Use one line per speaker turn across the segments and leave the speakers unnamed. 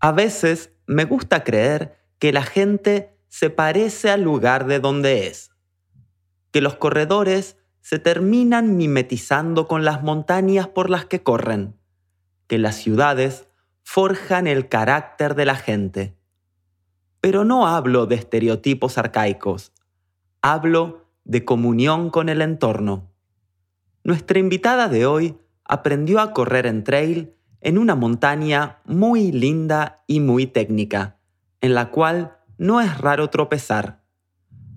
A veces me gusta creer que la gente se parece al lugar de donde es, que los corredores se terminan mimetizando con las montañas por las que corren, que las ciudades forjan el carácter de la gente. Pero no hablo de estereotipos arcaicos, hablo de comunión con el entorno. Nuestra invitada de hoy aprendió a correr en trail en una montaña muy linda y muy técnica, en la cual no es raro tropezar.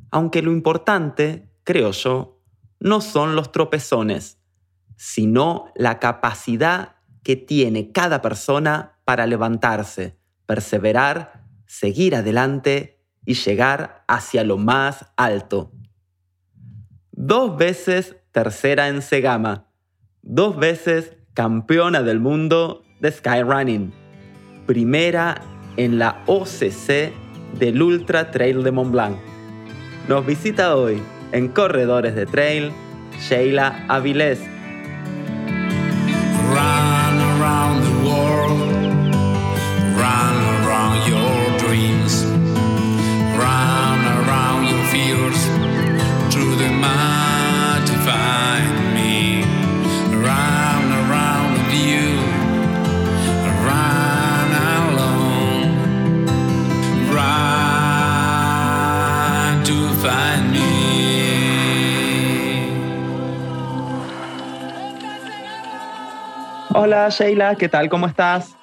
Aunque lo importante, creo yo, no son los tropezones, sino la capacidad que tiene cada persona para levantarse, perseverar, seguir adelante y llegar hacia lo más alto. Dos veces tercera en Segama, dos veces campeona del mundo de Skyrunning, primera en la OCC del Ultra Trail de Mont Blanc. Nos visita hoy en Corredores de Trail Sheila Avilés. Hola Sheila, ¿qué tal? ¿Cómo estás?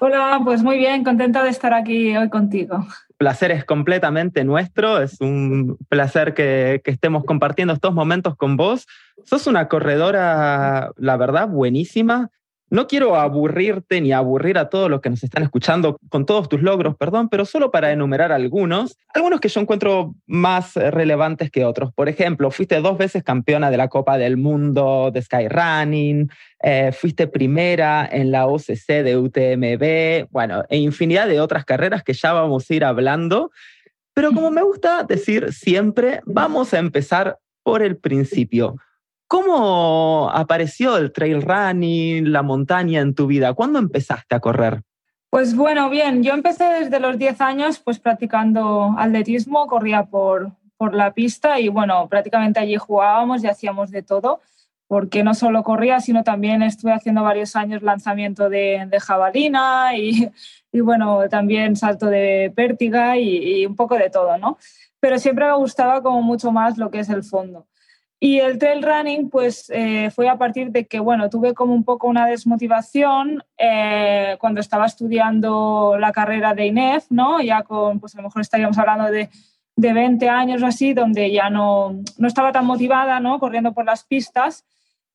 Hola, pues muy bien, contenta de estar aquí hoy contigo.
Placer es completamente nuestro, es un placer que, que, estemos compartiendo estos momentos con vos. Sos una corredora, la verdad, buenísima. No quiero aburrirte ni aburrir a todos los que nos están escuchando con todos tus logros, perdón, pero solo para enumerar algunos, algunos que yo encuentro más relevantes que otros. Por ejemplo, fuiste dos veces campeona de la Copa del Mundo de Skyrunning, eh, fuiste primera en la OCC de UTMB, bueno, e infinidad de otras carreras que ya vamos a ir hablando. Pero como me gusta decir siempre, vamos a empezar por el principio. ¿Cómo apareció el trail running, la montaña en tu vida? ¿Cuándo empezaste a correr?
Pues bueno, bien, yo empecé desde los 10 años pues practicando atletismo, corría por, por la pista y bueno, prácticamente allí jugábamos y hacíamos de todo, porque no solo corría, sino también estuve haciendo varios años lanzamiento de, de jabalina y, y, bueno, también salto de pértiga y, y un poco de todo, ¿no? Pero siempre me gustaba como mucho más lo que es el fondo. Y el trail running, pues eh, fue a partir de que, bueno, tuve como un poco una desmotivación eh, cuando estaba estudiando la carrera de INEF, ¿no? Ya con, pues a lo mejor estaríamos hablando de, de 20 años o así, donde ya no, no estaba tan motivada, ¿no? Corriendo por las pistas.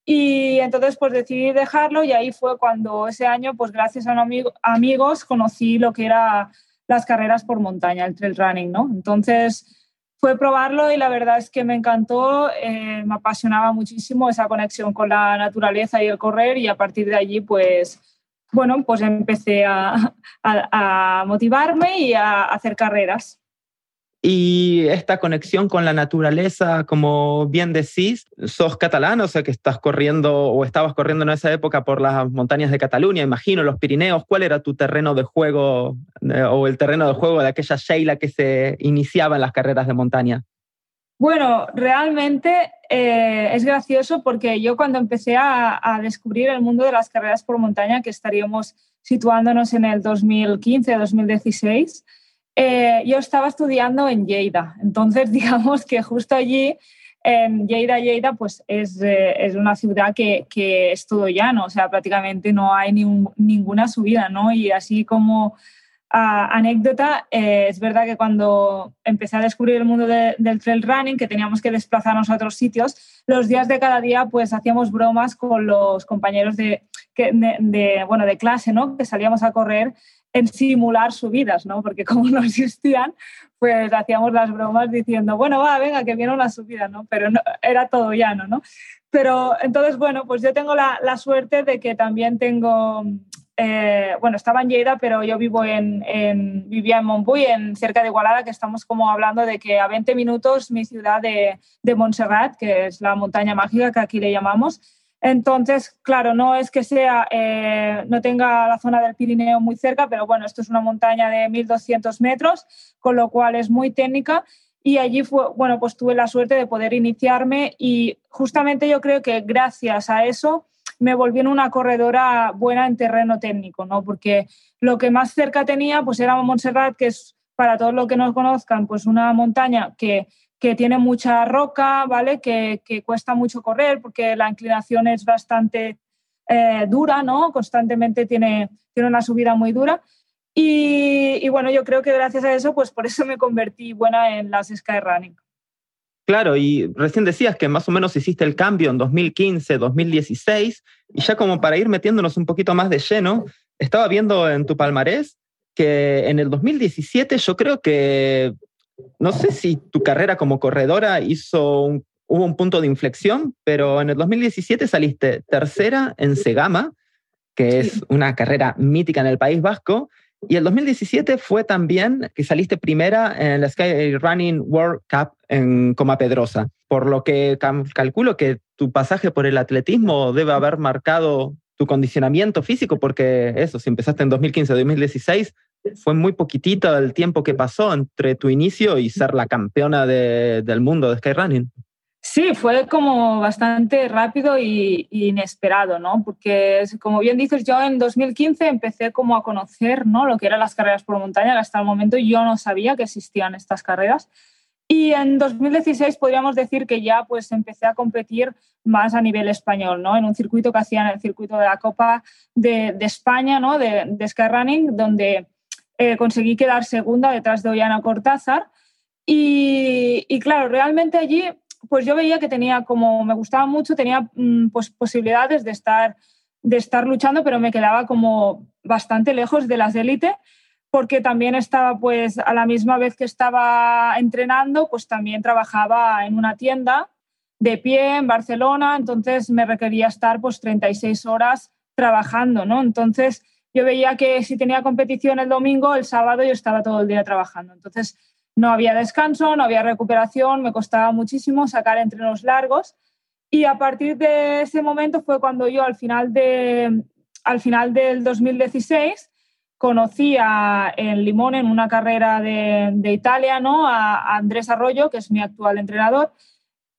Y entonces, pues decidí dejarlo y ahí fue cuando ese año, pues gracias a amigo, amigos, conocí lo que era las carreras por montaña, el trail running, ¿no? Entonces fue probarlo y la verdad es que me encantó, eh, me apasionaba muchísimo esa conexión con la naturaleza y el correr y a partir de allí pues, bueno, pues empecé a, a, a motivarme y a hacer carreras.
Y esta conexión con la naturaleza, como bien decís, sos catalán, o sea que estás corriendo o estabas corriendo en esa época por las montañas de Cataluña, imagino, los Pirineos. ¿Cuál era tu terreno de juego eh, o el terreno de juego de aquella Sheila que se iniciaba en las carreras de montaña?
Bueno, realmente eh, es gracioso porque yo cuando empecé a, a, descubrir el mundo de las carreras por montaña, que estaríamos situándonos en el 2015-2016, eh, yo estaba estudiando en Lleida, entonces digamos que justo allí en Lleida, Lleida, pues es, eh, es una ciudad que, que, es todo llano, o sea, prácticamente no hay ni un, ninguna subida, ¿no? Y así como uh, anécdota, eh, es verdad que cuando empecé a descubrir el mundo de, del trail running, que teníamos que desplazarnos a otros sitios, los días de cada día pues hacíamos bromas con los compañeros de, de, de bueno, de clase, ¿no? Que salíamos a correr en simular subidas, ¿no? Porque como no existían, pues hacíamos las bromas diciendo, bueno, va, venga, que viene una subida, ¿no? Pero no, era todo llano, ¿no? Pero entonces, bueno, pues yo tengo la, la suerte de que también tengo, eh, bueno, estaba en Lleida, pero yo vivo en, en, vivía en Montbui, en cerca de Igualada, que estamos como hablando de que a 20 minutos mi ciudad de, de Montserrat, que es la montaña mágica que aquí le llamamos, Entonces, claro, no es que sea, eh, no tenga la zona del Pirineo muy cerca, pero bueno, esto es una montaña de 1.200 metros, con lo cual es muy técnica. Y allí fue, bueno, pues tuve la suerte de poder iniciarme y justamente yo creo que gracias a eso me volví en una corredora buena en terreno técnico, ¿no? Porque lo que más cerca tenía pues era Montserrat, que es para todos los que nos conozcan, pues una montaña que que tiene mucha roca, ¿vale? Que, cuesta mucho correr porque la inclinación es bastante eh, dura, ¿no? Constantemente tiene, tiene una subida muy dura. Y, bueno, yo creo que gracias a eso, pues por eso me convertí buena en las Skyrunning.
Claro, y recién decías que más o menos hiciste el cambio en 2015, 2016, y ya como para ir metiéndonos un poquito más de lleno, estaba viendo en tu palmarés que en el 2017 yo creo que no sé si tu carrera como corredora hizo hubo un punto de inflexión, pero en el 2017 saliste tercera en Segama, que es una carrera mítica en el País Vasco, y el 2017 fue también que saliste primera en la Sky Running World Cup en Coma Pedrosa, por lo que calculo que tu pasaje por el atletismo debe haber marcado tu condicionamiento físico, porque eso, si empezaste en 2015 2016, fue muy poquitito el tiempo que pasó entre tu inicio y ser la campeona del mundo de skyrunning.
Sí, fue como bastante rápido y, inesperado, ¿no? Porque, como bien dices, yo en 2015 empecé como a conocer, ¿no? Lo que eran las carreras por montaña, hasta el momento yo no sabía que existían estas carreras. Y en 2016 podríamos decir que ya pues empecé a competir más a nivel español, ¿no? En un circuito que hacían el circuito de la Copa de, España, ¿no? De, de Skyrunning, donde eh, conseguí quedar segunda detrás de Ollana Cortázar. Y, claro, realmente allí pues yo veía que tenía como, me gustaba mucho, tenía mm, pues, posibilidades de estar, de estar luchando, pero me quedaba como bastante lejos de las élites porque también estaba pues a la misma vez que estaba entrenando, pues también trabajaba en una tienda de pie en Barcelona, entonces me requería estar pues 36 horas trabajando, ¿no? Entonces yo veía que si tenía competición el domingo, el sábado yo estaba todo el día trabajando. Entonces no había descanso, no había recuperación, me costaba muchísimo sacar entrenos largos. Y a partir de ese momento fue cuando yo al final, de, al final del 2016 conocí a, en Limón, en una carrera de, de Italia, ¿no? a Andrés Arroyo, que es mi actual entrenador,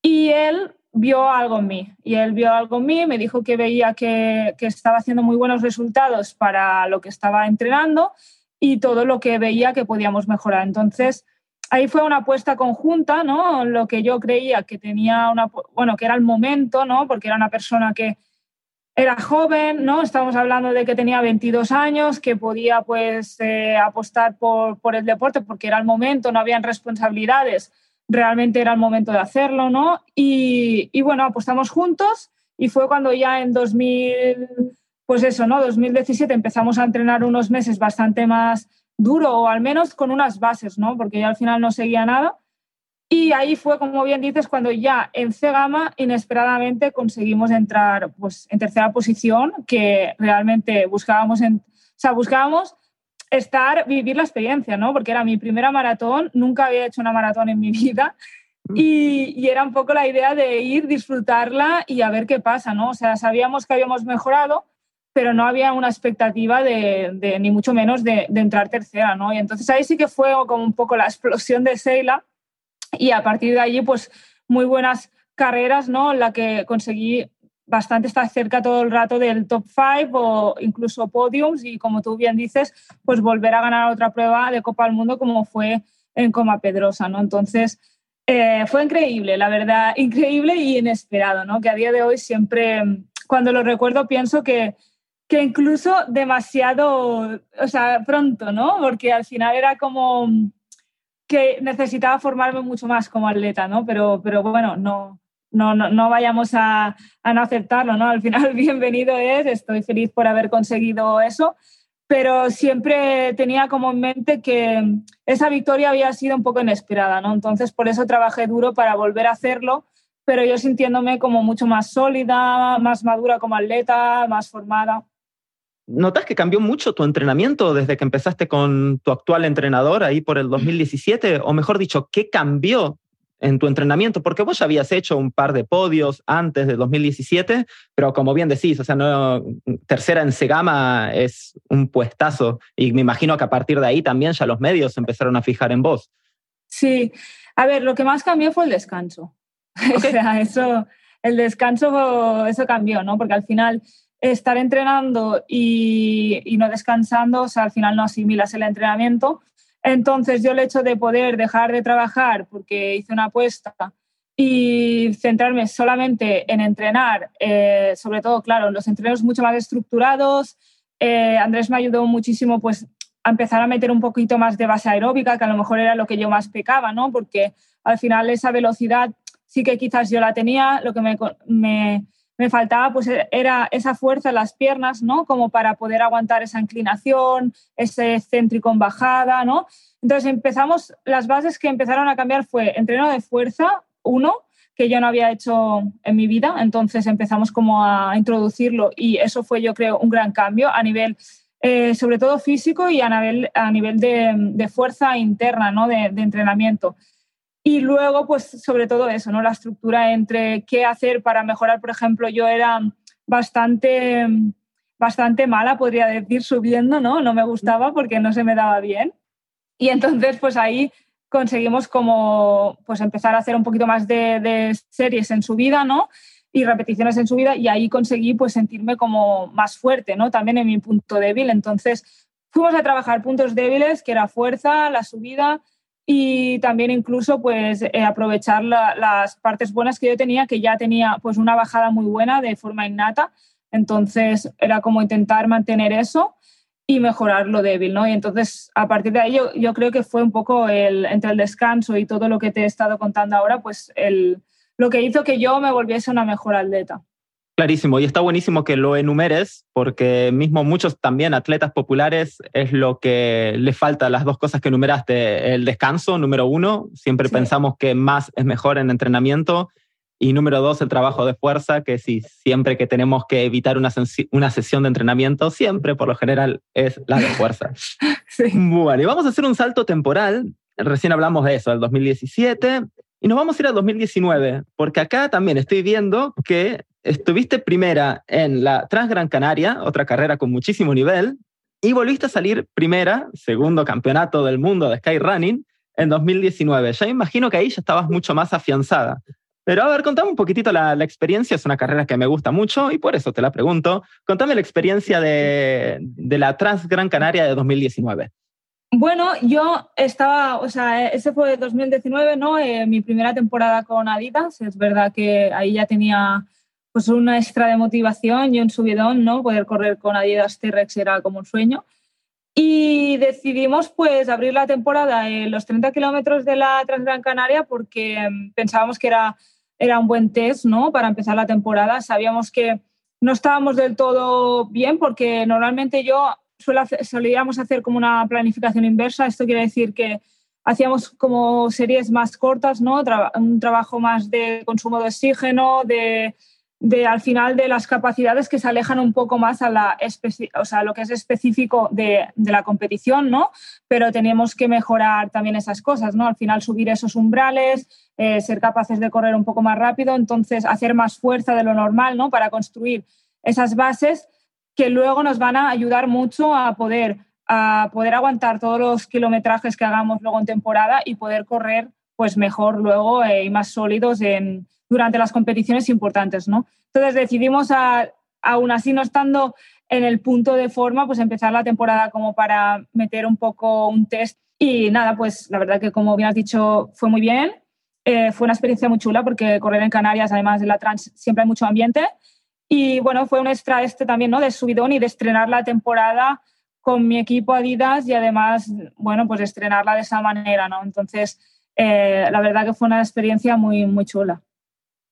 y él vio algo en mí y él vio algo en mí, me dijo que veía que, que, estaba haciendo muy buenos resultados para lo que estaba entrenando y todo lo que veía que podíamos mejorar. Entonces, ahí fue una apuesta conjunta, ¿no? Lo que yo creía que tenía una, bueno, que era el momento, ¿no? Porque era una persona que era joven, ¿no? Estamos hablando de que tenía 22 años, que podía pues eh, apostar por, por el deporte porque era el momento, no habían responsabilidades realmente era el momento de hacerlo, ¿no? Y, y, bueno, apostamos juntos y fue cuando ya en 2000, pues eso, ¿no? 2017 empezamos a entrenar unos meses bastante más duro o al menos con unas bases, ¿no? Porque ya al final no seguía nada. Y ahí fue, como bien dices, cuando ya en C-Gama inesperadamente conseguimos entrar pues, en tercera posición, que realmente buscábamos, en, o sea, buscábamos estar, vivir la experiencia, ¿no? Porque era mi primera maratón, nunca había hecho una maratón en mi vida mm. y, era un poco la idea de ir, disfrutarla y a ver qué pasa, ¿no? O sea, sabíamos que habíamos mejorado, pero no había una expectativa de, ni mucho menos de, de, entrar tercera, ¿no? Y entonces ahí sí que fue como un poco la explosión de Seila y a partir de allí, pues muy buenas carreras, ¿no? En la que conseguí bastante está cerca todo el rato del top 5 o incluso podiums y como tú bien dices, pues volver a ganar otra prueba de Copa del Mundo como fue en Coma Pedrosa, ¿no? Entonces, eh, fue increíble, la verdad, increíble y inesperado, ¿no? Que a día de hoy siempre, cuando lo recuerdo, pienso que, que incluso demasiado, o sea, pronto, ¿no? Porque al final era como que necesitaba formarme mucho más como atleta, ¿no? Pero, pero bueno, no, no, no, no vayamos a, a, no aceptarlo, ¿no? Al final, bienvenido es, estoy feliz por haber conseguido eso, pero siempre tenía como en mente que esa victoria había sido un poco inesperada, ¿no? Entonces, por eso trabajé duro para volver a hacerlo, pero yo sintiéndome como mucho más sólida, más madura como atleta, más formada.
¿Notas que cambió mucho tu entrenamiento desde que empezaste con tu actual entrenador ahí por el 2017? O mejor dicho, ¿qué cambió en tu entrenamiento? Porque vos ya habías hecho un par de podios antes de 2017, pero como bien decís, o sea, no, tercera en Segama es un puestazo y me imagino que a partir de ahí también ya los medios empezaron a fijar en vos.
Sí, a ver, lo que más cambió fue el descanso. o sea, eso, el descanso, eso cambió, ¿no? Porque al final estar entrenando y, y no descansando, o sea, al final no asimilas el entrenamiento entonces yo el hecho de poder dejar de trabajar porque hice una apuesta y centrarme solamente en entrenar, eh, sobre todo, claro, los entrenos mucho más estructurados. Eh, Andrés me ayudó muchísimo pues, a empezar a meter un poquito más de base aeróbica, que a lo mejor era lo que yo más pecaba, ¿no? porque al final esa velocidad sí que quizás yo la tenía, lo que me, me me faltaba pues e, era esa fuerza en las piernas, ¿no? Como para poder aguantar esa inclinación, ese céntrico en bajada, ¿no? Entonces empezamos, las bases que empezaron a cambiar fue entreno de fuerza, uno, que yo no había hecho en mi vida, entonces empezamos como a introducirlo y eso fue yo creo un gran cambio a nivel eh, sobre todo físico y a nivel, a nivel de, fuerza interna, ¿no? de, de entrenamiento. Y luego, pues sobre todo eso, ¿no? La estructura entre qué hacer para mejorar. Por ejemplo, yo era bastante, bastante mala, podría decir, subiendo, ¿no? No me gustaba porque no se me daba bien. Y entonces, pues ahí conseguimos como, pues empezar a hacer un poquito más de, de series en subida, ¿no? Y repeticiones en subida y ahí conseguí pues sentirme como más fuerte, ¿no? También en mi punto débil. Entonces, fuimos a trabajar puntos débiles, que era fuerza, la subida, y también incluso pues eh, aprovechar las partes buenas que yo tenía, que ya tenía pues una bajada muy buena de forma innata, entonces era como intentar mantener eso y mejorar lo débil, ¿no? Y entonces a partir de ahí yo, yo creo que fue un poco el, entre el descanso y todo lo que te he estado contando ahora, pues el, lo que hizo que yo me volviese una mejor atleta.
Clarísimo, y está buenísimo que lo enumeres, porque mismo muchos también atletas populares es lo que le falta, las dos cosas que enumeraste, el descanso, número uno, siempre pensamos que más es mejor en entrenamiento, y número dos, el trabajo de fuerza, que sí, siempre que tenemos que evitar una, una sesión de entrenamiento, siempre por lo general es la de fuerza. sí. Bueno, y vamos a hacer un salto temporal, recién hablamos de eso, el 2017, y nos vamos a ir al 2019, porque acá también estoy viendo que estuviste primera en la Transgran Canaria, otra carrera con muchísimo nivel, y volviste a salir primera, segundo campeonato del mundo de Skyrunning, en 2019. Ya imagino que ahí ya estabas mucho más afianzada. Pero a ver, contame un poquitito la, la, experiencia, es una carrera que me gusta mucho y por eso te la pregunto. Contame la experiencia de, de la Transgran Canaria de 2019.
Bueno, yo estaba, o sea, ese fue 2019, ¿no? Eh, mi primera temporada con Adidas. Es verdad que ahí ya tenía pues una extra de motivación y un subidón, ¿no? Poder correr con Adidas T-Rex era como un sueño. Y decidimos pues abrir la temporada en los 30 kilómetros de la Transgran Canaria porque mm, pensábamos que era, era un buen test, ¿no? Para empezar la temporada. Sabíamos que no estábamos del todo bien porque normalmente yo solíamos hacer como una planificación inversa. Esto quiere decir que hacíamos como series más cortas, ¿no? un trabajo más de consumo de oxígeno, de, de, al final de las capacidades que se alejan un poco más a, la o sea, lo que es específico de, de, la competición, ¿no? Pero tenemos que mejorar también esas cosas, ¿no? Al final subir esos umbrales, eh, ser capaces de correr un poco más rápido, entonces hacer más fuerza de lo normal, ¿no? Para construir esas bases que luego nos van a ayudar mucho a poder, a poder aguantar todos los kilometrajes que hagamos luego en temporada y poder correr pues mejor luego eh, y más sólidos en, durante las competiciones importantes. ¿no? Entonces decidimos, a, aún así no estando en el punto de forma, pues empezar la temporada como para meter un poco un test. Y nada, pues la verdad que como bien has dicho, fue muy bien. Eh, fue una experiencia muy chula porque correr en Canarias, además de la trans, siempre hay mucho ambiente. Y bueno, fue un extra este también, ¿no? De subidón y de estrenar la temporada con mi equipo Adidas y además, bueno, pues estrenarla de esa manera, ¿no? Entonces, eh, la verdad que fue una experiencia muy, muy chula.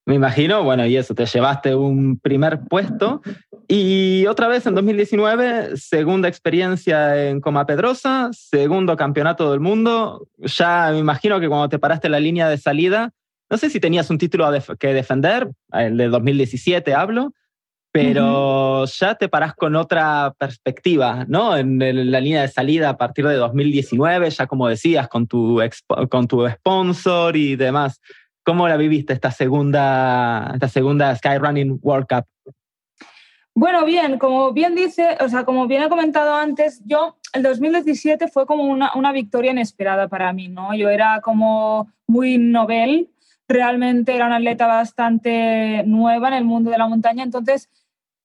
Me imagino, bueno, y eso, te llevaste un primer puesto y otra vez en 2019, segunda experiencia en Coma Pedrosa, segundo campeonato del mundo. Ya me imagino que cuando te paraste en la línea de salida, no sé si tenías un título que defender, el de 2017 hablo, pero ya te parás con otra perspectiva, ¿no? En, la línea de salida a partir de 2019, ya como decías, con tu, con tu sponsor y demás. ¿Cómo la viviste esta segunda, esta segunda Skyrunning World Cup?
Bueno, bien, como bien dice, o sea, como bien he comentado antes, yo el 2017 fue como una, una victoria inesperada para mí, ¿no? Yo era como muy novel, realmente era una atleta bastante nueva en el mundo de la montaña, entonces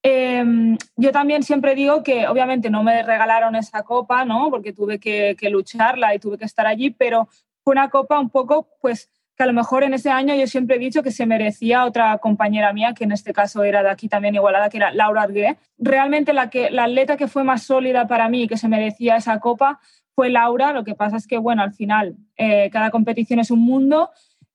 Em, yo también siempre digo que obviamente no me regalaron esa copa, ¿no? Porque tuve que, lucharla y tuve que estar allí, pero fue una copa un poco, pues, que a lo mejor en ese año yo siempre he dicho que se merecía otra compañera mía, que en este caso era de aquí también igualada, que era Laura Argué. Realmente la, que, la atleta que fue más sólida para mí y que se merecía esa copa fue Laura. Lo que pasa es que, bueno, al final eh, cada competición es un mundo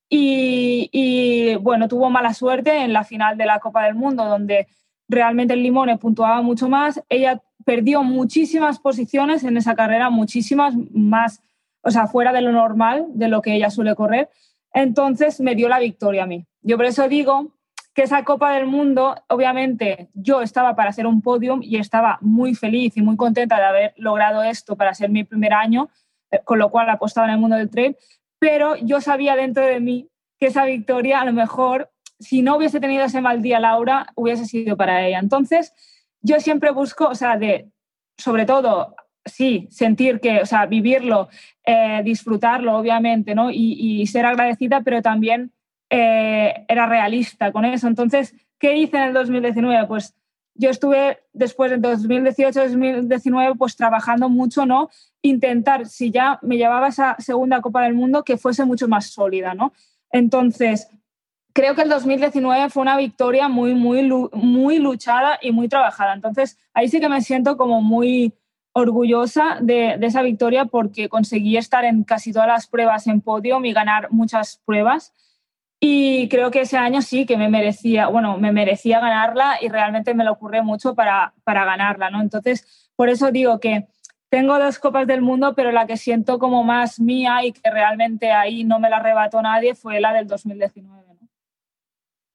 y, y, bueno, tuvo mala suerte en la final de la Copa del Mundo, donde realmente el Limone puntuaba mucho más. Ella perdió muchísimas posiciones en esa carrera, muchísimas más, o sea, fuera de lo normal, de lo que ella suele correr. Entonces me dio la victoria a mí. Yo por eso digo que esa Copa del Mundo, obviamente yo estaba para hacer un podium y estaba muy feliz y muy contenta de haber logrado esto para ser mi primer año, eh, con lo cual apostaba en el mundo del trail, pero yo sabía dentro de mí que esa victoria a lo mejor si no hubiese tenido ese mal día Laura, hubiese sido para ella. Entonces, yo siempre busco, o sea, de, sobre todo, sí, sentir que, o sea, vivirlo, eh, disfrutarlo, obviamente, ¿no? Y, ser agradecida, pero también eh, era realista con eso. Entonces, ¿qué hice en el 2019? Pues yo estuve después de 2018-2019 pues trabajando mucho, ¿no? Intentar, si ya me llevaba esa segunda Copa del Mundo, que fuese mucho más sólida, ¿no? Entonces, creo que el 2019 fue una victoria muy, muy, muy luchada y muy trabajada. Entonces, ahí sí que me siento como muy orgullosa de, esa victoria porque conseguí estar en casi todas las pruebas en podio y ganar muchas pruebas. Y creo que ese año sí que me merecía, bueno, me merecía ganarla y realmente me lo ocurre mucho para, para ganarla, ¿no? Entonces, por eso digo que tengo dos copas del mundo, pero la que siento como más mía y que realmente ahí no me la arrebató nadie fue la del 2019.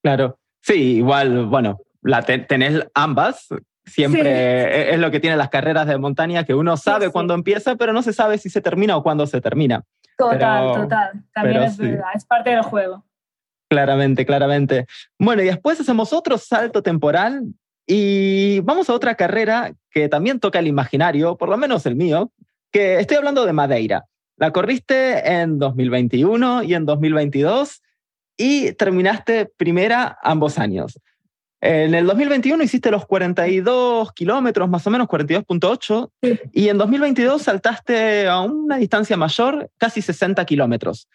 Claro. Sí, igual, bueno, la tenés ambas. Siempre e-, es lo que tienen las carreras de montaña, que uno sabe cuándo empieza, pero no se sabe si se termina o cuándo se termina.
Total, total. También es verdad, es parte del juego.
Claramente, claramente. Bueno, y después hacemos otro salto temporal y vamos a otra carrera que también toca el imaginario, por lo menos el mío, que estoy hablando de Madeira. La corriste en 2021 y en 2022 y terminaste primera ambos años. En el 2021 hiciste los 42 kilómetros, más o menos 42.8, y en 2022 saltaste a una distancia mayor, casi 60 kilómetros.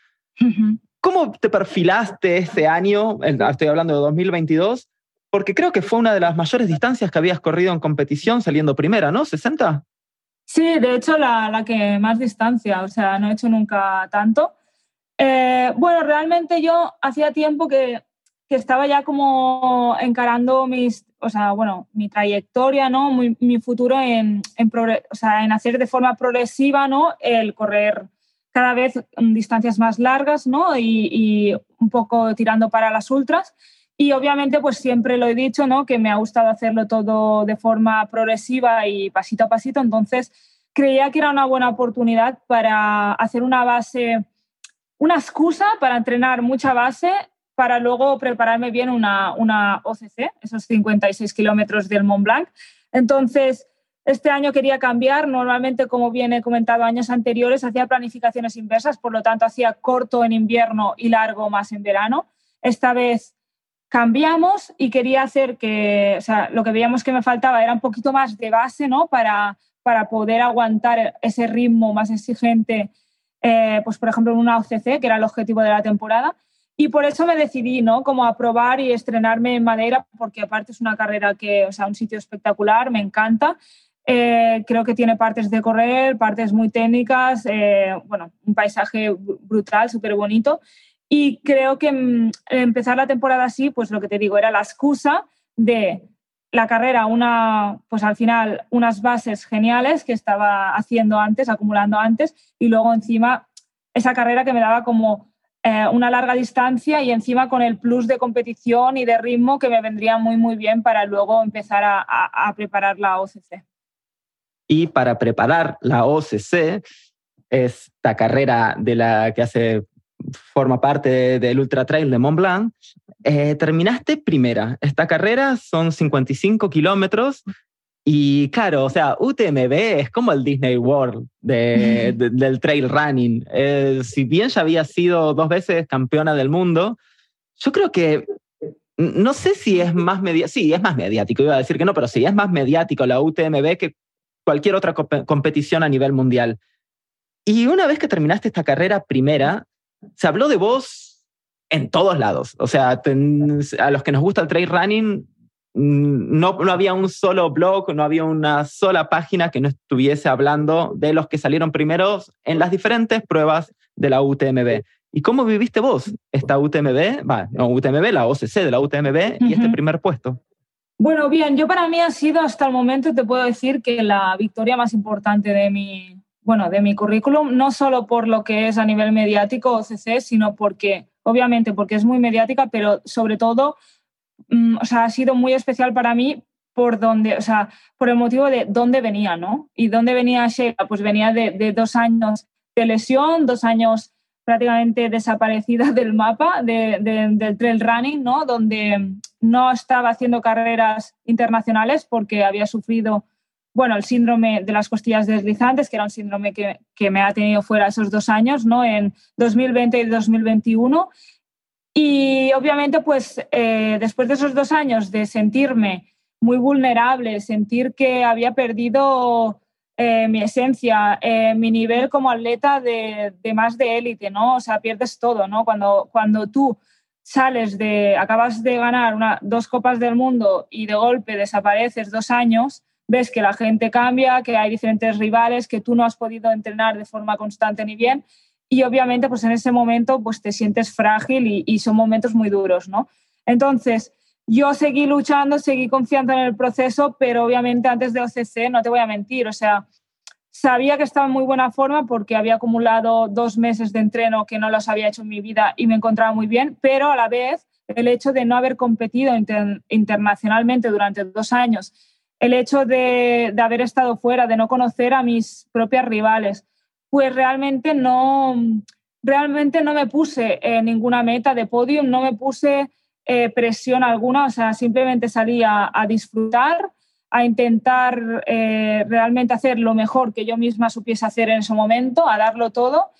¿Cómo te perfilaste este año? Estoy hablando de 2022, porque creo que fue una de las mayores distancias que habías corrido en competición saliendo primera, ¿no? ¿60?
Sí, de hecho la, la que más distancia, o sea, no he hecho nunca tanto. Eh, bueno, realmente yo hacía tiempo que, que, estaba ya como encarando mis, o sea, bueno, mi trayectoria, ¿no? Mi, mi futuro en, en, o sea, en hacer de forma progresiva, ¿no? El correr cada vez distancias más largas, ¿no? Y, y, un poco tirando para las ultras. Y obviamente, pues siempre lo he dicho, ¿no? Que me ha gustado hacerlo todo de forma progresiva y pasito a pasito. Entonces, creía que era una buena oportunidad para hacer una base una excusa para entrenar mucha base para luego prepararme bien una, una OCC, esos 56 kilómetros del Mont Blanc. Entonces, este año quería cambiar. Normalmente, como bien he comentado años anteriores, hacía planificaciones inversas, por lo tanto, hacía corto en invierno y largo más en verano. Esta vez cambiamos y quería hacer que, o sea, lo que veíamos que me faltaba era un poquito más de base, ¿no? Para, para poder aguantar ese ritmo más exigente eh, pues por ejemplo en una OCC, que era el objetivo de la temporada. Y por eso me decidí, ¿no? Como a probar y estrenarme en Madeira, porque aparte es una carrera que, o sea, un sitio espectacular, me encanta. Eh, creo que tiene partes de correr, partes muy técnicas, eh, bueno, un paisaje brutal, súper bonito. Y creo que mm, empezar la temporada así, pues lo que te digo, era la excusa de la carrera, una, pues al final unas bases geniales que estaba haciendo antes, acumulando antes, y luego encima esa carrera que me daba como eh, una larga distancia y encima con el plus de competición y de ritmo que me vendría muy, muy bien para luego empezar a, preparar la OCC.
Y para preparar la OCC, esta carrera de la que hace forma parte del Ultra Trail de Mont Blanc, eh, terminaste primera. Esta carrera son 55 kilómetros y claro, o sea, UTMB es como el Disney World del trail running. Eh, si bien ya había sido dos veces campeona del mundo, yo creo que no sé si es más mediático, sí, es más mediático, iba a decir que no, pero sí, es más mediático la UTMB que cualquier otra competición a nivel mundial. Y una vez que terminaste esta carrera primera, se habló de vos en todos lados. O sea, a los que nos gusta el trail running, mm, no, no había un solo blog, no había una sola página que no estuviese hablando de los que salieron primeros en las diferentes pruebas de la UTMB. ¿Y cómo viviste vos esta UTMB? Va, no, UTMB, la OCC de la UTMB y este primer puesto.
Bueno, bien, yo para mí ha sido hasta el momento, te puedo decir que la victoria más importante de mi, bueno, de mi currículum, no solo por lo que es a nivel mediático OCC, sino porque, obviamente, porque es muy mediática, pero sobre todo, o sea, ha sido muy especial para mí por donde, o sea, por el motivo de dónde venía, ¿no? Y dónde venía Sheila, pues venía de, dos años de lesión, dos años prácticamente desaparecida del mapa del trail running, ¿no? Donde no estaba haciendo carreras internacionales porque había sufrido bueno, el síndrome de las costillas deslizantes, que era un síndrome que, que me ha tenido fuera esos dos años, ¿no? En 2020 y 2021. Y obviamente, pues eh, después de esos dos años de sentirme muy vulnerable, sentir que había perdido eh, mi esencia, eh, mi nivel como atleta de, de más de élite, ¿no? O sea, pierdes todo, ¿no? Cuando, cuando tú sales de, acabas de ganar una, dos copas del mundo y de golpe desapareces dos años, ves que la gente cambia, que hay diferentes rivales, que tú no has podido entrenar de forma constante ni bien y obviamente pues en ese momento pues te sientes frágil y, son momentos muy duros, ¿no? Entonces, yo seguí luchando, seguí confiando en el proceso, pero obviamente antes de OCC, no te voy a mentir, o sea, sabía que estaba en muy buena forma porque había acumulado dos meses de entreno que no los había hecho en mi vida y me encontraba muy bien, pero a la vez el hecho de no haber competido internacionalmente durante dos años el hecho de, haber estado fuera, de no conocer a mis propias rivales, pues realmente no, realmente no me puse en ninguna meta de podium, no me puse eh, presión alguna, o sea, simplemente salí a, disfrutar, a intentar eh, realmente hacer lo mejor que yo misma supiese hacer en ese momento, a darlo todo.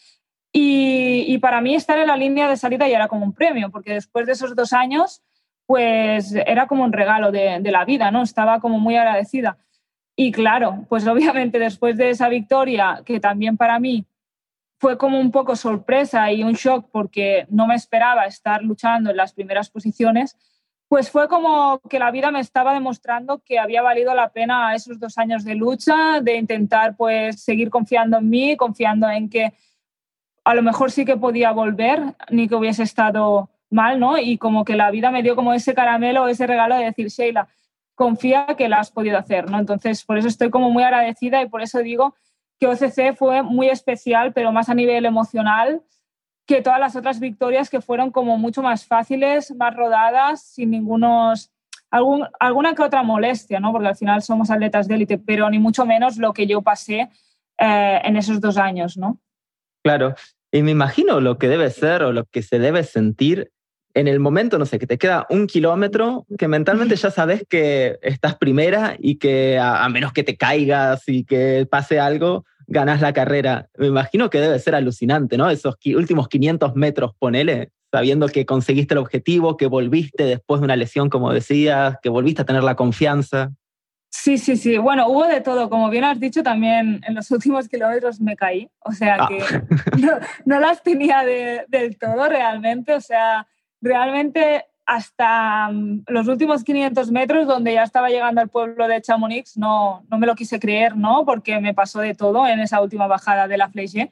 Y, y, para mí estar en la línea de salida ya era como un premio, porque después de esos dos años pues era como un regalo de, la vida, ¿no? Estaba como muy agradecida. Y claro, pues obviamente después de esa victoria, que también para mí fue como un poco sorpresa y un shock porque no me esperaba estar luchando en las primeras posiciones, pues fue como que la vida me estaba demostrando que había valido la pena esos dos años de lucha, de intentar pues seguir confiando en mí, confiando en que a lo mejor sí que podía volver, ni que hubiese estado mal, ¿no? Y como que la vida me dio como ese caramelo, ese regalo de decir, Sheila, confía que la has podido hacer, ¿no? Entonces, por eso estoy como muy agradecida y por eso digo que OCC fue muy especial, pero más a nivel emocional que todas las otras victorias que fueron como mucho más fáciles, más rodadas, sin ningunos, algún, alguna que otra molestia, ¿no? Porque al final somos atletas de élite, pero ni mucho menos lo que yo pasé eh, en esos dos años, ¿no?
Claro, y me imagino lo que debe ser o lo que se debe sentir en el momento, no sé, que te queda un kilómetro, que mentalmente ya sabes que estás primera y que a, menos que te caigas y que pase algo, ganas la carrera. Me imagino que debe ser alucinante, ¿no? Esos últimos 500 metros, ponele, sabiendo que conseguiste el objetivo, que volviste después de una lesión, como decías, que volviste a tener la confianza.
Sí, sí, sí. Bueno, hubo de todo. Como bien has dicho, también en los últimos kilómetros me caí. O sea ah. que no, las tenía del todo realmente. O sea, realmente hasta mm, los últimos 500 metros, donde ya estaba llegando al pueblo de Chamonix, no, no me lo quise creer, ¿no? Porque me pasó de todo en esa última bajada de la Fleiche.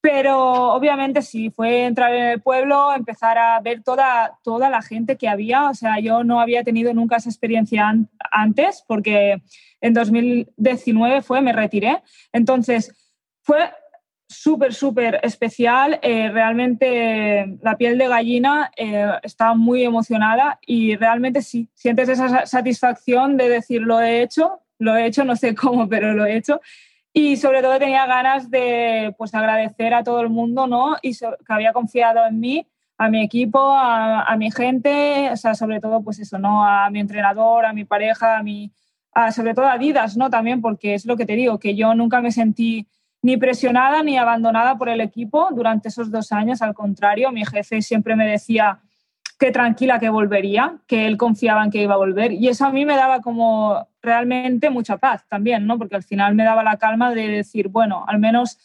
Pero obviamente sí, fue entrar en el pueblo, empezar a ver toda, toda la gente que había. O sea, yo no había tenido nunca esa experiencia antes, porque en 2019 fue, me retiré. Entonces, fue súper, súper especial. Eh, realmente la piel de gallina eh, estaba muy emocionada y realmente sí, sientes esa satisfacción de decir lo he hecho, lo he hecho, no sé cómo, pero lo he hecho. Y sobre todo tenía ganas de pues, agradecer a todo el mundo ¿no? y que había confiado en mí, a mi equipo, a, mi gente, o sea, sobre todo pues eso, ¿no? a mi entrenador, a mi pareja, a mi, sobre todo a Adidas, ¿no? también porque es lo que te digo, que yo nunca me sentí ni presionada ni abandonada por el equipo durante esos dos años. Al contrario, mi jefe siempre me decía que tranquila que volvería, que él confiaba en que iba a volver. Y eso a mí me daba como realmente mucha paz también, ¿no? Porque al final me daba la calma de decir, bueno, al menos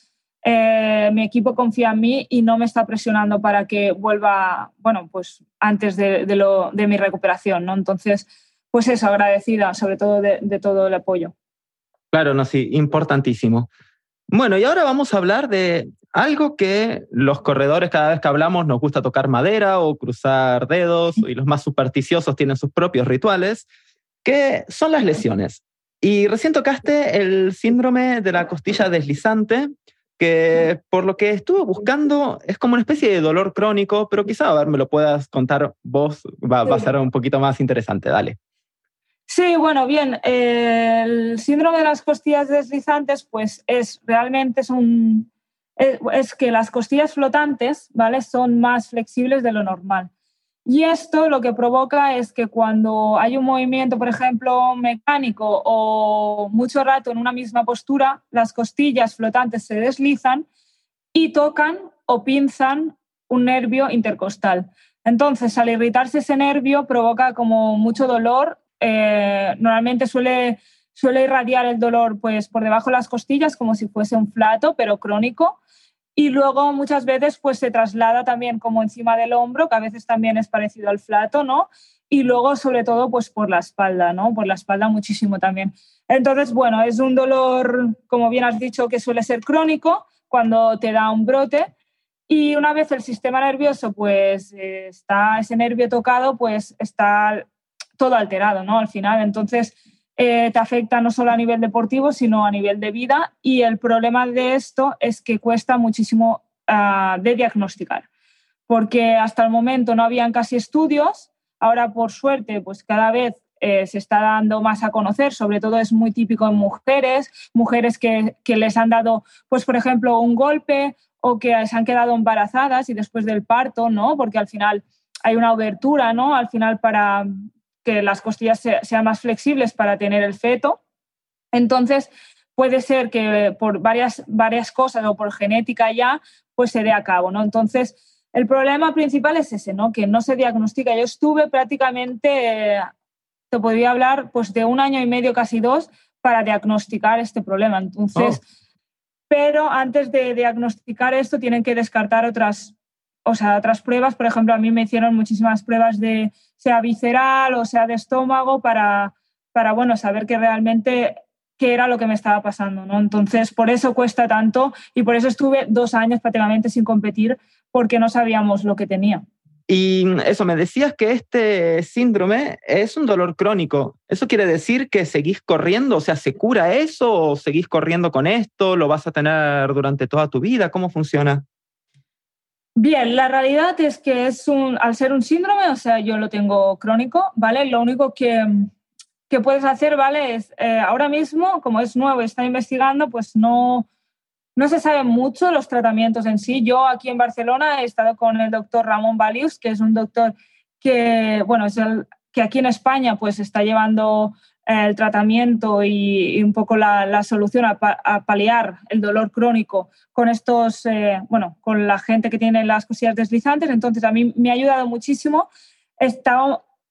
eh, mi equipo confía en mí y no me está presionando para que vuelva, bueno, pues antes de, lo, de mi recuperación, ¿no? Entonces, pues eso, agradecida sobre todo de, de todo el apoyo.
Claro, no, sí, importantísimo. Bueno, y ahora vamos a hablar de algo que los corredores cada vez que hablamos nos gusta tocar madera o cruzar dedos y los más supersticiosos tienen sus propios rituales, que son las lesiones. Y recién tocaste el síndrome de la costilla deslizante, que por lo que estuve buscando es como una especie de dolor crónico, pero quizá, a ver, me lo puedas contar vos, va, va a ser un poquito más interesante, dale.
Sí, bueno, bien, el síndrome de las costillas deslizantes, pues es realmente es un es que las costillas flotantes, ¿vale? Son más flexibles de lo normal. Y esto lo que provoca es que cuando hay un movimiento, por ejemplo, mecánico o mucho rato en una misma postura, las costillas flotantes se deslizan y tocan o pinzan un nervio intercostal. Entonces, al irritarse ese nervio, provoca como mucho dolor eh, normalmente suele, suele irradiar el dolor pues, por debajo de las costillas como si fuese un flato, pero crónico. Y luego muchas veces pues, se traslada también como encima del hombro, que a veces también es parecido al flato, ¿no? Y luego, sobre todo, pues por la espalda, ¿no? Por la espalda muchísimo también. Entonces, bueno, es un dolor, como bien has dicho, que suele ser crónico cuando te da un brote. Y una vez el sistema nervioso, pues está ese nervio tocado, pues está todo alterado, ¿no? Al final, entonces eh, te afecta no solo a nivel deportivo, sino a nivel de vida y el problema de esto es que cuesta muchísimo ah, de diagnosticar, porque hasta el momento no habían casi estudios, ahora por suerte, pues cada vez eh, se está dando más a conocer, sobre todo es muy típico en mujeres, mujeres que, que, les han dado, pues por ejemplo, un golpe o que se han quedado embarazadas y después del parto, ¿no? Porque al final hay una abertura, ¿no? Al final para, que las costillas sean más flexibles para tener el feto. Entonces, puede ser que por varias, varias cosas o por genética ya, pues se dé a cabo, ¿no? Entonces, el problema principal es ese, ¿no? Que no se diagnostica. Yo estuve prácticamente, te podría hablar, pues de un año y medio, casi dos, para diagnosticar este problema. Entonces, oh. pero antes de diagnosticar esto, tienen que descartar otras o sea, otras pruebas, por ejemplo, a mí me hicieron muchísimas pruebas de sea visceral o sea de estómago para, para bueno, saber que realmente qué era lo que me estaba pasando, ¿no? Entonces, por eso cuesta tanto y por eso estuve dos años prácticamente sin competir porque no sabíamos lo que tenía.
Y eso, me decías que este síndrome es un dolor crónico. ¿Eso quiere decir que seguís corriendo? O sea, ¿se cura eso o seguís corriendo con esto? ¿Lo vas a tener durante toda tu vida? ¿Cómo funciona?
Bien, la realidad es que es un, al ser un síndrome, o sea, yo lo tengo crónico, ¿vale? Lo único que, que puedes hacer, ¿vale? Es eh, ahora mismo, como es nuevo y está investigando, pues no, no se sabe mucho los tratamientos en sí. Yo aquí en Barcelona he estado con el doctor Ramón Valius, que es un doctor que, bueno, es el que aquí en España pues está llevando el tratamiento y, un poco la, solución a, paliar el dolor crónico con estos, eh, bueno, con la gente que tiene las cosillas deslizantes. Entonces, a mí me ha ayudado muchísimo.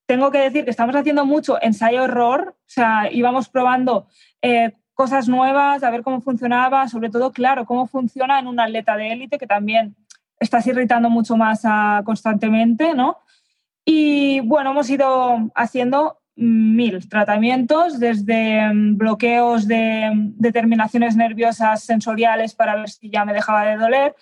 tengo que decir que estamos haciendo mucho ensayo-error, o sea, íbamos probando eh, cosas nuevas, a ver cómo funcionaba, sobre todo, claro, cómo funciona en un atleta de élite que también estás irritando mucho más ah, constantemente, ¿no? Y bueno, hemos ido haciendo mil tratamientos, desde mm, bloqueos de mm, determinaciones nerviosas sensoriales para ver si ya me dejaba de doler,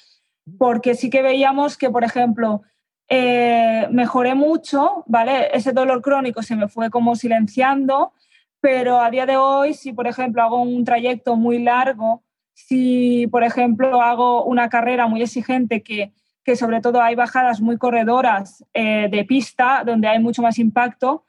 porque sí que veíamos que, por ejemplo, eh, mejoré mucho, ¿vale? Ese dolor crónico se me fue como silenciando, pero a día de hoy, si por ejemplo hago un trayecto muy largo si, por ejemplo, hago una carrera muy exigente que, que sobre todo hay bajadas muy corredoras eh, de pista donde hay mucho más impacto,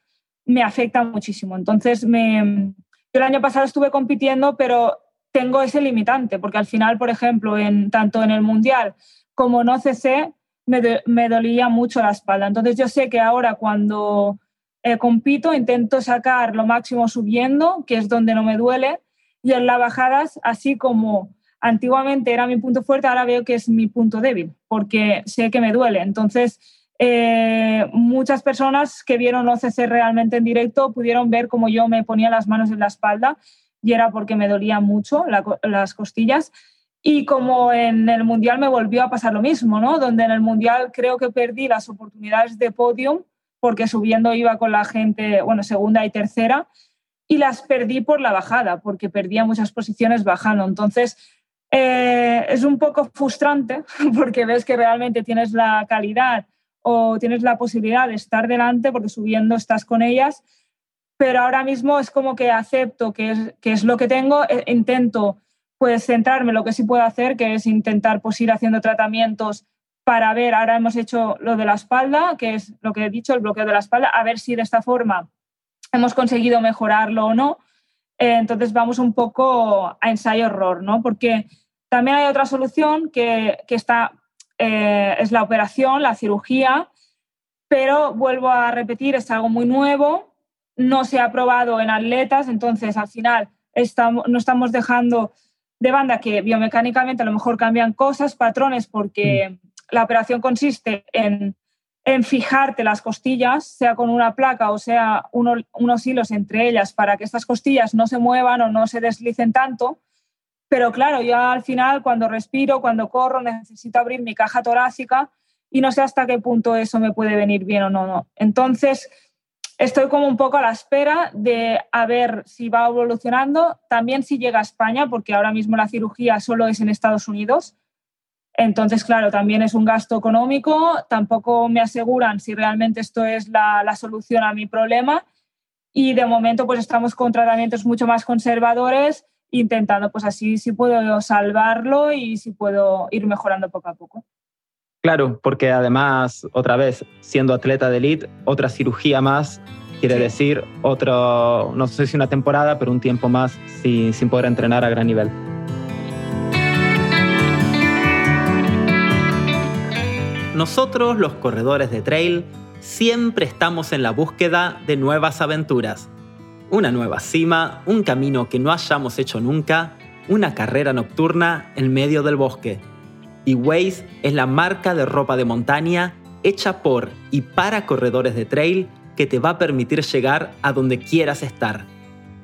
me afecta muchísimo. Entonces, me, el año pasado estuve compitiendo, pero tengo ese limitante, porque al final, por ejemplo, en, tanto en el Mundial como en OCC, me, me dolía mucho la espalda. Entonces, yo sé que ahora cuando eh, compito intento sacar lo máximo subiendo, que es donde no me duele, y en las bajadas, así como antiguamente era mi punto fuerte, ahora veo que es mi punto débil, porque sé que me duele. Entonces, eh, muchas personas que vieron OCC realmente en directo pudieron ver cómo yo me ponía las manos en la espalda y era porque me dolía mucho las costillas. Y como en el Mundial me volvió a pasar lo mismo, ¿no? Donde en el Mundial creo que perdí las oportunidades de podium porque subiendo iba con la gente, bueno, segunda y tercera, y las perdí por la bajada, porque perdía muchas posiciones bajando. Entonces, eh, es un poco frustrante porque ves que realmente tienes la calidad o tienes la posibilidad de estar delante porque subiendo estás con ellas, pero ahora mismo es como que acepto que es, que es lo que tengo, e intento pues centrarme en lo que sí puedo hacer, que es intentar pues ir haciendo tratamientos para ver, ahora hemos hecho lo de la espalda, que es lo que he dicho, el bloqueo de la espalda, a ver si de esta forma hemos conseguido mejorarlo o no. Eh, entonces vamos un poco a ensayo-error, ¿no? Porque también hay otra solución que, que está eh, es la operación, la cirugía, pero vuelvo a repetir, es algo muy nuevo, no se ha probado en atletas, entonces al final estamos, no estamos dejando de banda que biomecánicamente a lo mejor cambian cosas, patrones, porque mm. la operación consiste en, en, fijarte las costillas, sea con una placa o sea unos hilos entre ellas, para que estas costillas no se muevan o no se deslicen tanto pero claro, yo al final cuando respiro, cuando corro, necesito abrir mi caja torácica y no sé hasta qué punto eso me puede venir bien o no. no. Entonces, estoy como un poco a la espera de a ver si va evolucionando, también si llega a España, porque ahora mismo la cirugía solo es en Estados Unidos. Entonces, claro, también es un gasto económico, tampoco me aseguran si realmente esto es la, la solución a mi problema y de momento pues estamos con tratamientos mucho más conservadores intentando pues así si puedo salvarlo y si puedo ir mejorando poco a poco.
Claro, porque además, otra vez, siendo atleta de elite, otra cirugía más quiere decir otro, no sé si una temporada, pero un tiempo más sin, sin poder entrenar a gran nivel.
Nosotros, los corredores de trail, siempre estamos en la búsqueda de nuevas aventuras una nueva cima, un camino que no hayamos hecho nunca, una carrera nocturna en medio del bosque. Y Waze es la marca de ropa de montaña hecha por y para corredores de trail que te va a permitir llegar a donde quieras estar.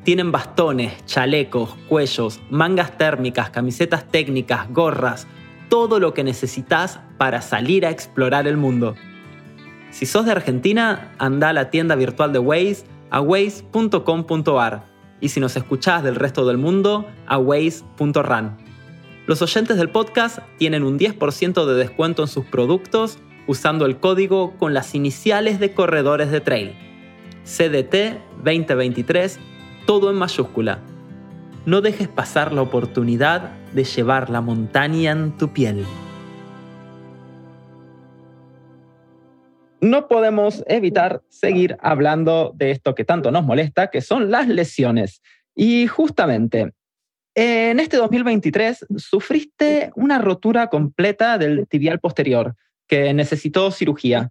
Tienen bastones, chalecos, cuellos, mangas térmicas, camisetas técnicas, gorras, todo lo que necesitas para salir a explorar el mundo. Si sos de Argentina, anda a la tienda virtual de Waze a waze.com.ar y si nos escuchás del resto del mundo, a waze.ran. Los oyentes del podcast tienen un 10% de descuento en sus productos usando el código con las iniciales de corredores de trail. CDT 2023, todo en mayúscula. No dejes pasar la oportunidad de llevar la montaña en tu piel.
No podemos evitar seguir hablando de esto que tanto nos molesta, que son las lesiones. Y justamente, en este 2023 sufriste una rotura completa del tibial posterior que necesitó cirugía.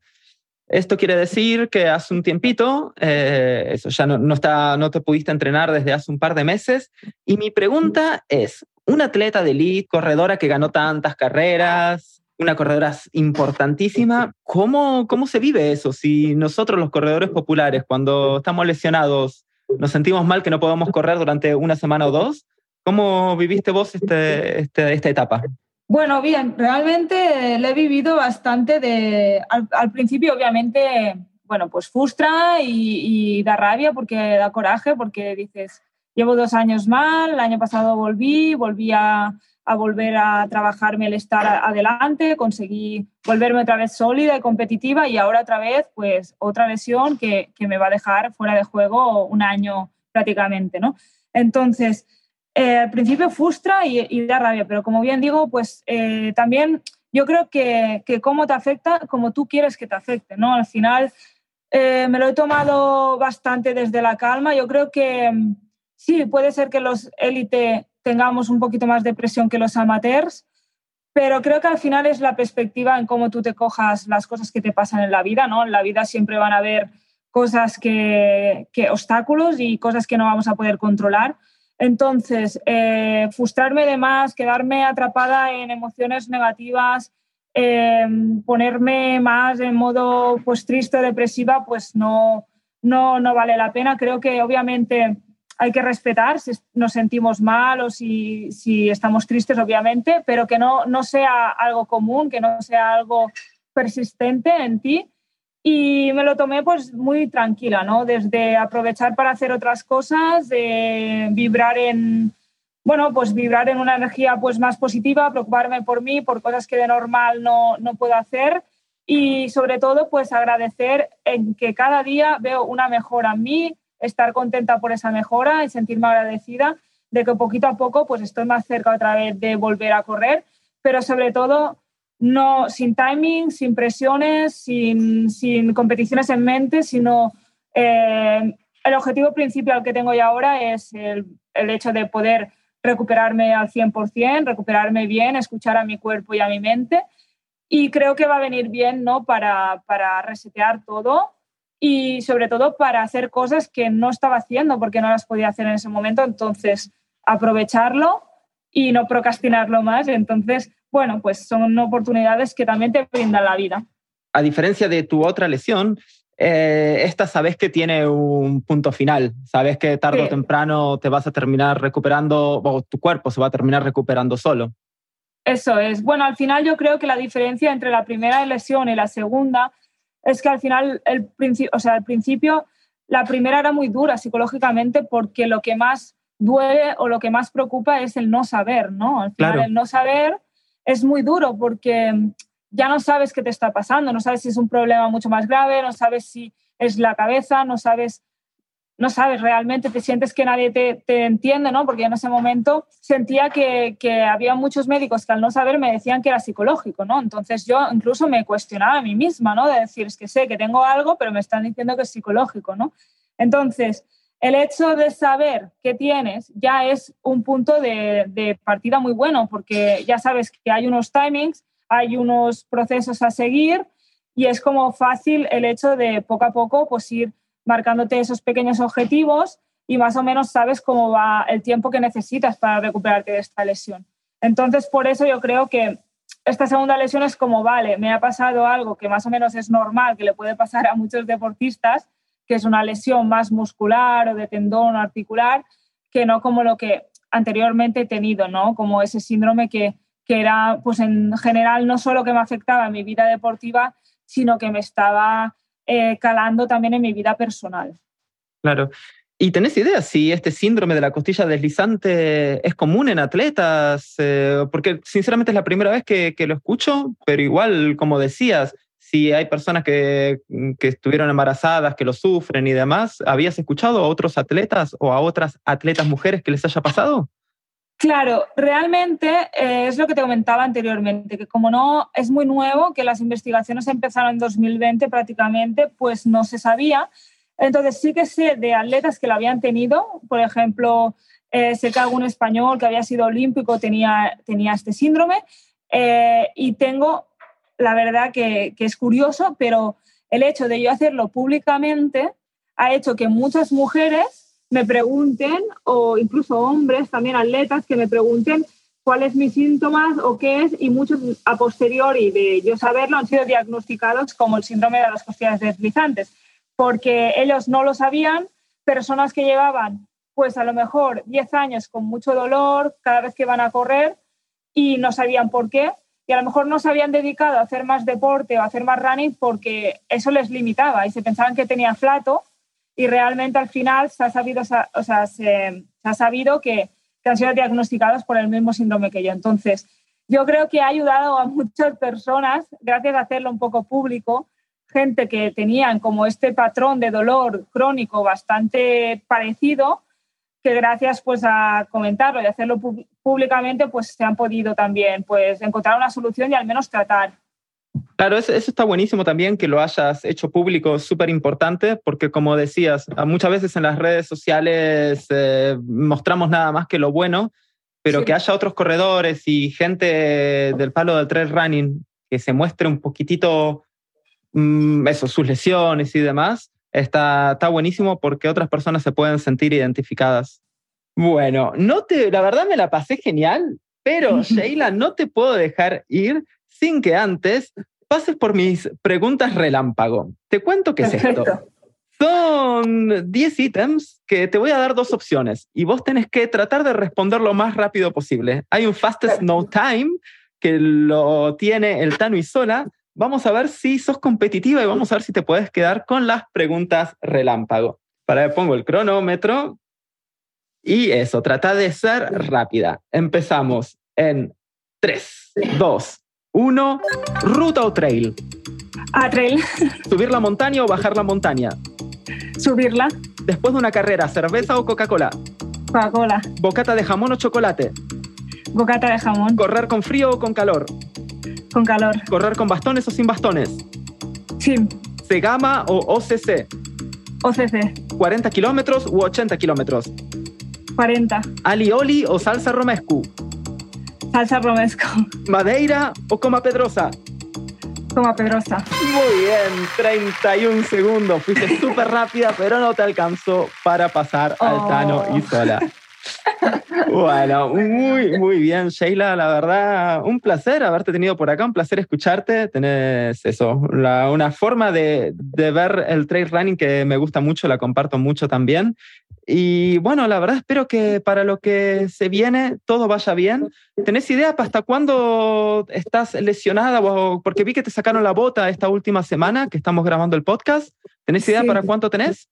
Esto quiere decir que hace un tiempito, eh, eso ya no, está, no te pudiste entrenar desde hace un par de meses. Y mi pregunta es, un atleta de elite, corredora que ganó tantas carreras, una corredora importantísima. ¿Cómo, ¿Cómo se vive eso? Si nosotros los corredores populares, cuando estamos lesionados, nos sentimos mal que no podamos correr durante una semana o dos, ¿cómo viviste vos este, este esta etapa?
Bueno, bien, realmente le he vivido bastante de... Al, principio, obviamente, bueno, pues frustra y, y, da rabia porque da coraje, porque dices, llevo dos años mal, el año pasado volví, volví a a volver a trabajarme el estar adelante, conseguí volverme otra vez sólida y competitiva y ahora otra vez, pues otra lesión que, que me va a dejar fuera de juego un año prácticamente, ¿no? Entonces, eh, al principio frustra y, da rabia, pero como bien digo, pues eh, también yo creo que, que, cómo te afecta, como tú quieres que te afecte, ¿no? Al final eh, me lo he tomado bastante desde la calma. Yo creo que mm, sí, puede ser que los élite tengamos un poquito más de presión que los amateurs, pero creo que al final es la perspectiva en cómo tú te cojas las cosas que te pasan en la vida, ¿no? En la vida siempre van a haber cosas que, que obstáculos y cosas que no vamos a poder controlar. Entonces, eh, frustrarme de más, quedarme atrapada en emociones negativas, em, ponerme más en modo pues, triste depresiva, pues no, no, no vale la pena. Creo que obviamente hay que respetar si nos sentimos mal o si, si estamos tristes, obviamente, pero que no, no sea algo común, que no sea algo persistente en ti y me lo tomé pues muy tranquila, ¿no? Desde aprovechar para hacer otras cosas, de vibrar en, bueno, pues vibrar en una energía pues más positiva, preocuparme por mí, por cosas que de normal no, no puedo hacer y sobre todo pues agradecer en que cada día veo una mejora en mí, estar contenta por esa mejora y sentirme agradecida de que poquito a poco pues estoy más cerca otra vez de volver a correr, pero sobre todo no sin timing, sin presiones, sin, sin competiciones en mente, sino eh, el objetivo principal que tengo ya ahora es el, el, hecho de poder recuperarme al 100%, recuperarme bien, escuchar a mi cuerpo y a mi mente. Y creo que va a venir bien ¿no? para, para resetear todo y sobre todo para hacer cosas que no estaba haciendo porque no las podía hacer en ese momento. Entonces, aprovecharlo y no procrastinarlo más. Entonces, bueno, pues son oportunidades que también te brindan la vida.
A diferencia de tu otra lesión, eh, esta sabes que tiene un punto final, sabes que tarde o temprano te vas a terminar recuperando o tu cuerpo se va a terminar recuperando solo.
Eso es. Bueno, al final yo creo que la diferencia entre la primera lesión y la segunda es que al final, el o sea, al principio, la primera era muy dura psicológicamente porque lo que más duele o lo que más preocupa es el no saber, ¿no? Al final, el no saber es muy duro porque ya no sabes qué te está pasando, no sabes si es un problema mucho más grave, no sabes si es la cabeza, no sabes, no sabes realmente, te sientes que nadie te, te entiende, ¿no? Porque en ese momento sentía que, que, había muchos médicos que al no saber me decían que era psicológico, ¿no? Entonces yo incluso me cuestionaba a mí misma, ¿no? De decir, es que sé que tengo algo, pero me están diciendo que es psicológico, ¿no? Entonces, el hecho de saber qué tienes ya es un punto de, partida muy bueno, porque ya sabes que hay unos timings, hay unos procesos a seguir y es como fácil el hecho de poco a poco pues ir marcándote esos pequeños objetivos y más o menos sabes cómo va el tiempo que necesitas para recuperarte de esta lesión. Entonces, por eso yo creo que esta segunda lesión es como, vale, me ha pasado algo que más o menos es normal, que le puede pasar a muchos deportistas, que es una lesión más muscular o de tendón articular, que no como lo que anteriormente he tenido, ¿no? Como ese síndrome que, que era, pues en general, no solo que me afectaba en mi vida deportiva, sino que me estaba eh, calando también en mi vida personal.
Claro. ¿Y tenés idea si este síndrome de la costilla deslizante es común en atletas? Eh, porque sinceramente es la primera vez que, que, lo escucho, pero igual, como decías, si hay personas que, que, estuvieron embarazadas, que lo sufren y demás. ¿Habías escuchado a otros atletas o a otras atletas mujeres que les haya pasado?
Claro, realmente eh, es lo que te comentaba anteriormente, que como no es muy nuevo, que las investigaciones empezaron en 2020 prácticamente, pues no se sabía. Entonces sí que sé de atletas que lo habían tenido, por ejemplo, eh, sé que algún español que había sido olímpico tenía, tenía este síndrome eh, y tengo la verdad que, es curioso, pero el hecho de yo hacerlo públicamente ha hecho que muchas mujeres me pregunten, o incluso hombres, también atletas, que me pregunten cuál es mi síntoma o qué es, y muchos a posteriori de yo saberlo han sido diagnosticados como el síndrome de las costillas deslizantes, porque ellos no lo sabían, personas que llevaban pues a lo mejor 10 años con mucho dolor cada vez que van a correr y no sabían por qué, y a lo mejor no se habían dedicado a hacer más deporte o hacer más running porque eso les limitaba y se pensaban que tenía flato y realmente al final se ha sabido, o sea, se, ha sabido que, que, han sido diagnosticados por el mismo síndrome que yo. Entonces, yo creo que ha ayudado a muchas personas, gracias a hacerlo un poco público, gente que tenían como este patrón de dolor crónico bastante parecido, que gracias pues a comentarlo y hacerlo públicamente pues se han podido también pues encontrar una solución y al menos tratar.
Claro, eso, está buenísimo también que lo hayas hecho público, súper importante, porque como decías, muchas veces en las redes sociales eh, mostramos nada más que lo bueno, pero que haya otros corredores y gente del palo del trail running que se muestre un poquitito mm, eso, sus lesiones y demás, está, está buenísimo porque otras personas se pueden sentir identificadas. Bueno, no te, la verdad me la pasé genial, pero Sheila, no te puedo dejar ir sin que antes pases por mis preguntas relámpago. Te cuento qué es esto. Son 10 ítems que te voy a dar dos opciones y vos tenés que tratar de responder lo más rápido posible. Hay un fastest no time que lo tiene el Tano y Sola vamos a ver si sos competitiva y vamos a ver si te puedes quedar con las preguntas relámpago. Para que pongo el cronómetro. Y eso, trata de ser rápida. Empezamos en 3, 2, 1. Ruta o trail.
A trail.
Subir la montaña o bajar la montaña.
Subirla.
Después de una carrera, cerveza o Coca-Cola.
Coca-Cola.
Bocata de jamón o chocolate.
Bocata de jamón.
Correr con frío o con calor.
Con calor.
¿Correr con bastones o sin bastones?
Sin.
¿Segama o OCC?
OCC.
¿40 kilómetros u 80 kilómetros?
40.
¿Alioli o salsa romescu?
Salsa romesco.
¿Madeira o coma pedrosa?
Coma pedrosa.
Muy bien, 31 segundos. Fuiste súper rápida, pero no te alcanzó para pasar al Tano y sola. Bueno, muy, muy bien, Sheila. La verdad, un placer haberte tenido por acá, un placer escucharte. Tenés eso, una forma de, de, ver el trail running que me gusta mucho, la comparto mucho también. Y bueno, la verdad espero que para lo que se viene todo vaya bien. ¿Tenés idea hasta cuándo estás lesionada? Porque vi que te sacaron la bota esta última semana que estamos grabando el podcast. ¿Tenés idea para cuánto tenés?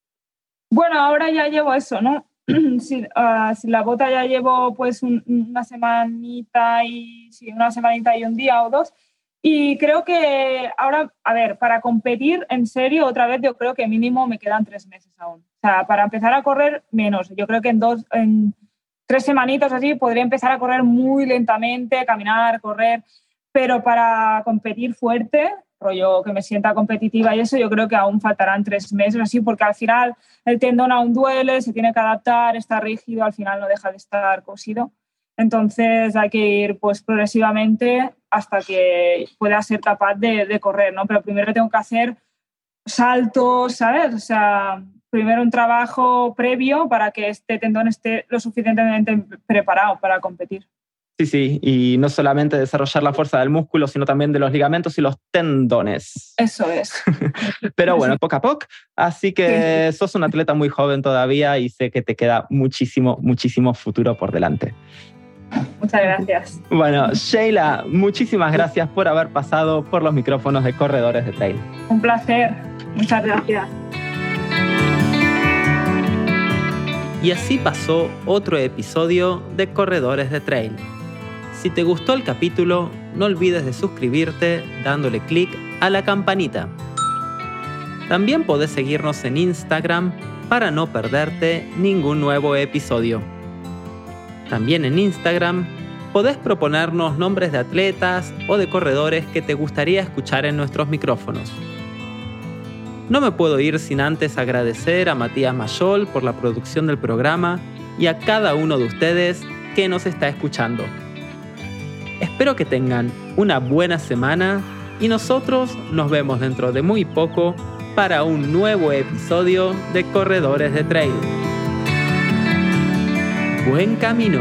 Bueno, ahora ya llevo eso, ¿no? si, ah, si, la bota ya llevo pues una semanita y sí, una semanita y un día o dos. Y creo que ahora, a ver, para competir en serio, otra vez yo creo que mínimo me quedan tres meses aún. Sea, para empezar a correr, menos. Yo creo que en dos, en tres semanitas así podría empezar a correr muy lentamente, caminar, correr, pero para competir fuerte, rollo que me sienta competitiva y eso, yo creo que aún faltarán tres meses así, porque al final el tendón aún duele, se tiene que adaptar, está rígido, al final no deja de estar cosido. Entonces hay que ir pues progresivamente hasta que pueda ser capaz de, de correr, ¿no? Pero primero tengo que hacer saltos, ¿sabes? O sea, primero un trabajo previo para que este tendón esté lo suficientemente preparado para competir.
Sí, sí, y no solamente desarrollar la fuerza del músculo, sino también de los ligamentos y los tendones.
Eso es.
Pero bueno, poco a poco. Así que sos un atleta muy joven todavía y sé que te queda muchísimo, muchísimo futuro por delante.
Muchas gracias.
Bueno, Sheila, muchísimas gracias por haber pasado por los micrófonos de Corredores de Trail.
Un placer. Muchas gracias.
Y así pasó otro episodio de Corredores de Trail. Si te gustó el capítulo, no olvides de suscribirte dándole clic a la campanita. También podés seguirnos en Instagram para no perderte ningún nuevo episodio. También en Instagram podés proponernos nombres de atletas o de corredores que te gustaría escuchar en nuestros micrófonos. No me puedo ir sin antes agradecer a Matías Mayol por la producción del programa y a cada uno de ustedes que nos está escuchando. Espero que tengan una buena semana y nosotros nos vemos dentro de muy poco para un nuevo episodio de Corredores de Trail. Buen camino.